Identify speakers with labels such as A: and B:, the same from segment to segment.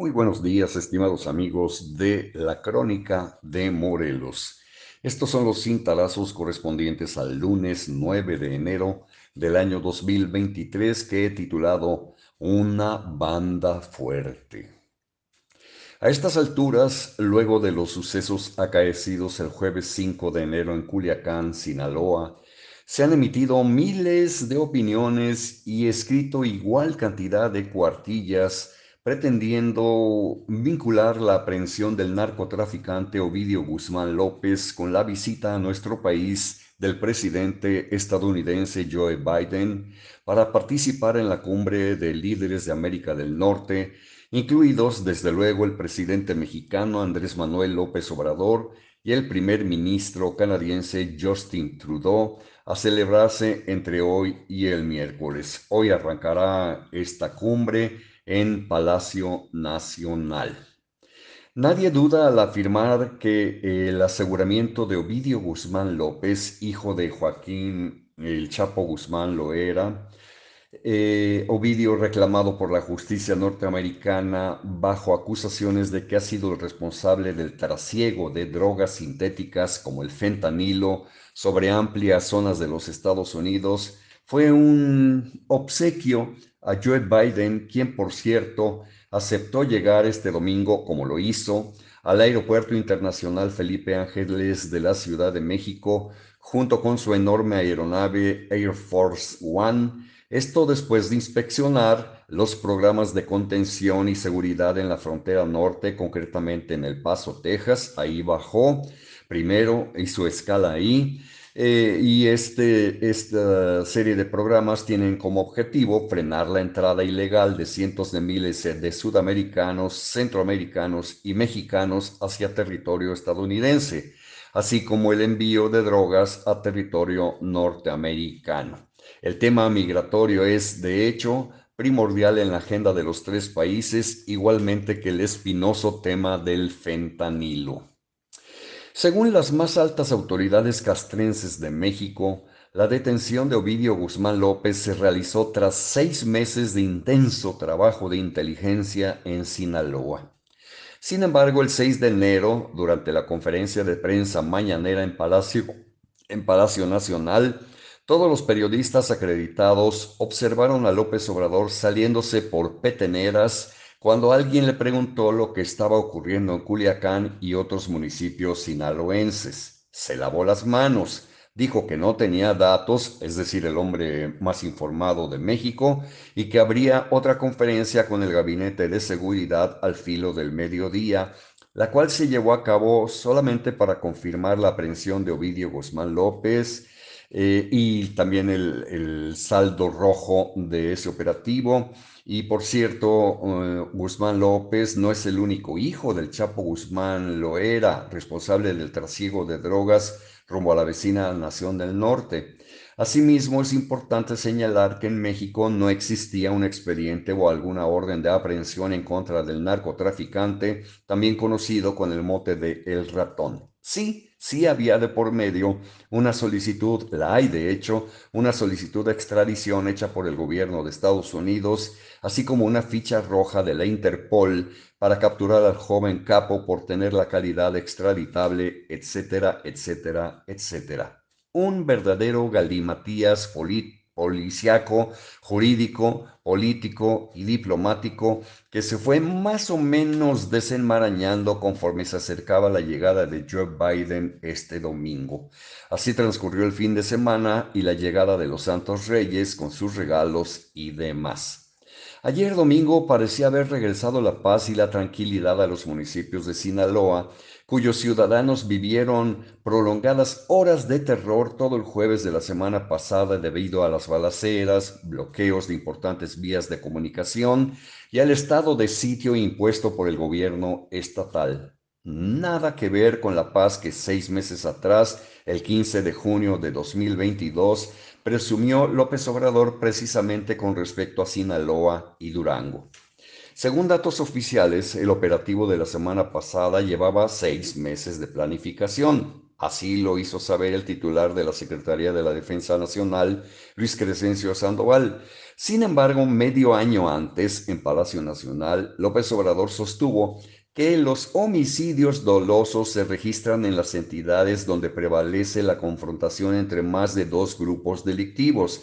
A: Muy buenos días, estimados amigos de la Crónica de Morelos. Estos son los cintarazos correspondientes al lunes 9 de enero del año 2023 que he titulado Una banda fuerte. A estas alturas, luego de los sucesos acaecidos el jueves 5 de enero en Culiacán, Sinaloa, se han emitido miles de opiniones y escrito igual cantidad de cuartillas pretendiendo vincular la aprehensión del narcotraficante Ovidio Guzmán López con la visita a nuestro país del presidente estadounidense Joe Biden para participar en la cumbre de líderes de América del Norte, incluidos desde luego el presidente mexicano Andrés Manuel López Obrador y el primer ministro canadiense Justin Trudeau, a celebrarse entre hoy y el miércoles. Hoy arrancará esta cumbre en Palacio Nacional. Nadie duda al afirmar que el aseguramiento de Ovidio Guzmán López, hijo de Joaquín el Chapo Guzmán lo era, eh, Ovidio reclamado por la justicia norteamericana bajo acusaciones de que ha sido el responsable del trasiego de drogas sintéticas como el fentanilo sobre amplias zonas de los Estados Unidos, fue un obsequio a Joe Biden, quien por cierto aceptó llegar este domingo, como lo hizo, al Aeropuerto Internacional Felipe Ángeles de la Ciudad de México, junto con su enorme aeronave Air Force One, esto después de inspeccionar los programas de contención y seguridad en la frontera norte, concretamente en El Paso, Texas. Ahí bajó primero, hizo escala ahí eh, y este, esta serie de programas tienen como objetivo frenar la entrada ilegal de cientos de miles de sudamericanos, centroamericanos y mexicanos hacia territorio estadounidense, así como el envío de drogas a territorio norteamericano. El tema migratorio es, de hecho, primordial en la agenda de los tres países, igualmente que el espinoso tema del fentanilo. Según las más altas autoridades castrenses de México, la detención de Ovidio Guzmán López se realizó tras seis meses de intenso trabajo de inteligencia en Sinaloa. Sin embargo, el 6 de enero, durante la conferencia de prensa mañanera en Palacio, en Palacio Nacional, todos los periodistas acreditados observaron a López Obrador saliéndose por peteneras cuando alguien le preguntó lo que estaba ocurriendo en Culiacán y otros municipios sinaloenses. Se lavó las manos, dijo que no tenía datos, es decir, el hombre más informado de México, y que habría otra conferencia con el Gabinete de Seguridad al filo del mediodía, la cual se llevó a cabo solamente para confirmar la aprehensión de Ovidio Guzmán López, eh, y también el, saldo rojo de ese operativo. Y por cierto, eh, Guzmán López no es el único hijo del Chapo Guzmán, lo era, responsable del trasiego de drogas rumbo a la vecina nación del norte. Asimismo, es importante señalar que en México no existía un expediente o alguna orden de aprehensión en contra del narcotraficante, también conocido con el mote de El Ratón. Sí, sí había de por medio una solicitud, la hay de hecho, una solicitud de extradición hecha por el gobierno de Estados Unidos, así como una ficha roja de la Interpol para capturar al joven capo por tener la calidad extraditable, etcétera, etcétera, etcétera. Un verdadero galimatías policiaco, jurídico, político y diplomático que se fue más o menos desenmarañando conforme se acercaba la llegada de Joe Biden este domingo. Así transcurrió el fin de semana y la llegada de los Santos Reyes con sus regalos y demás. Ayer domingo parecía haber regresado la paz y la tranquilidad a los municipios de Sinaloa cuyos ciudadanos vivieron prolongadas horas de terror todo el jueves de la semana pasada debido a las balaceras, bloqueos de importantes vías de comunicación y al estado de sitio impuesto por el gobierno estatal. Nada que ver con la paz que seis meses atrás, el 15 de junio de 2022, presumió López Obrador precisamente con respecto a Sinaloa y Durango. Según datos oficiales, el operativo de la semana pasada llevaba seis meses de planificación. Así lo hizo saber el titular de la Secretaría de la Defensa Nacional, Luis Crescencio Sandoval. Sin embargo, medio año antes, en Palacio Nacional, López Obrador sostuvo que los homicidios dolosos se registran en las entidades donde prevalece la confrontación entre más de dos grupos delictivos.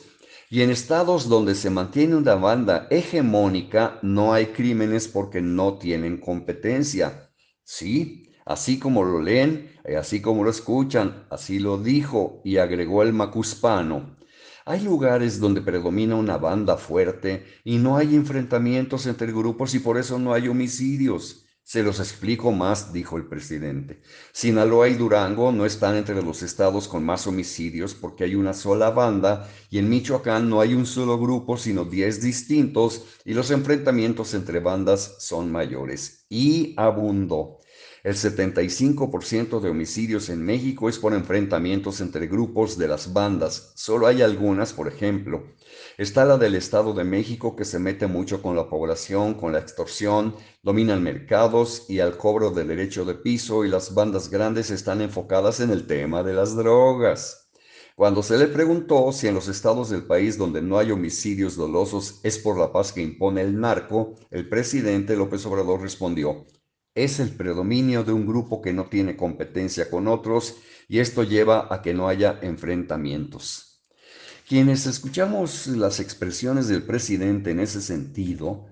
A: Y en estados donde se mantiene una banda hegemónica no hay crímenes porque no tienen competencia. Sí, Así como lo leen, y así como lo escuchan, así lo dijo y agregó el macuspano. Hay lugares donde predomina una banda fuerte y no hay enfrentamientos entre grupos y por eso no hay homicidios. Se los explico más, dijo el presidente. Sinaloa y Durango no están entre los estados con más homicidios porque hay una sola banda y en Michoacán no hay un solo grupo sino diez distintos y los enfrentamientos entre bandas son mayores. Y abundó. El 75% de homicidios en México es por enfrentamientos entre grupos de las bandas. Solo hay algunas, por ejemplo. Está la del Estado de México que se mete mucho con la población, con la extorsión, dominan mercados y al cobro de derecho de piso y las bandas grandes están enfocadas en el tema de las drogas. Cuando se le preguntó si en los estados del país donde no hay homicidios dolosos es por la paz que impone el narco, el presidente López Obrador respondió, es el predominio de un grupo que no tiene competencia con otros y esto lleva a que no haya enfrentamientos. Quienes escuchamos las expresiones del presidente en ese sentido,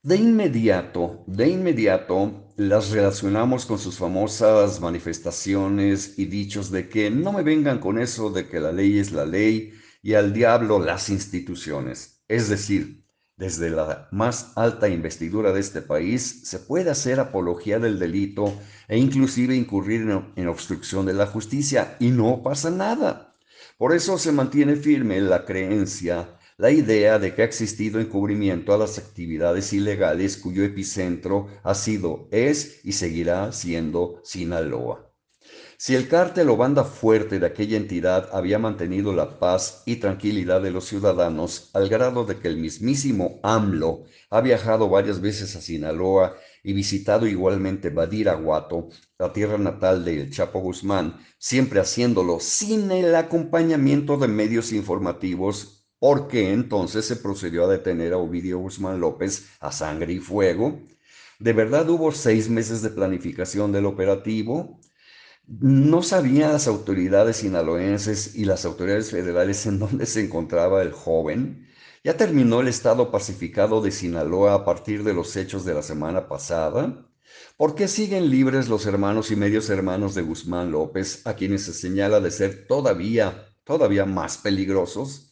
A: de inmediato, de inmediato las relacionamos con sus famosas manifestaciones y dichos de que no me vengan con eso de que la ley es la ley y al diablo las instituciones. Es decir, desde la más alta investidura de este país se puede hacer apología del delito e inclusive incurrir en, obstrucción de la justicia y no pasa nada. Por eso se mantiene firme la creencia, la idea de que ha existido encubrimiento a las actividades ilegales cuyo epicentro ha sido, es y seguirá siendo Sinaloa. Si el cártel o banda fuerte de aquella entidad había mantenido la paz y tranquilidad de los ciudadanos al grado de que el mismísimo AMLO ha viajado varias veces a Sinaloa y visitado igualmente Badiraguato, la tierra natal del Chapo Guzmán, siempre haciéndolo sin el acompañamiento de medios informativos, porque entonces se procedió a detener a Ovidio Guzmán López a sangre y fuego. ¿De verdad hubo seis meses de planificación del operativo? No sabían las autoridades sinaloenses y las autoridades federales en dónde se encontraba el joven. Ya terminó el estado pacificado de Sinaloa a partir de los hechos de la semana pasada. ¿Por qué siguen libres los hermanos y medios hermanos de Guzmán López, a quienes se señala de ser todavía, todavía más peligrosos?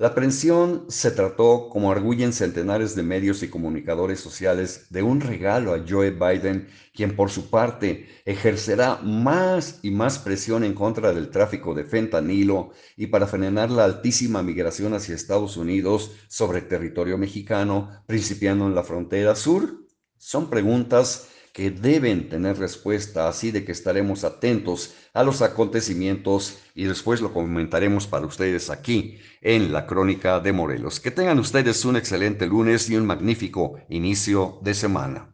A: La aprehensión se trató, como arguyen centenares de medios y comunicadores sociales, de un regalo a Joe Biden, quien por su parte ejercerá más y más presión en contra del tráfico de fentanilo y para frenar la altísima migración hacia Estados Unidos sobre territorio mexicano, principiando en la frontera sur. Son preguntas que deben tener respuesta, así de que estaremos atentos a los acontecimientos y después lo comentaremos para ustedes aquí en la Crónica de Morelos. Que tengan ustedes un excelente lunes y un magnífico inicio de semana.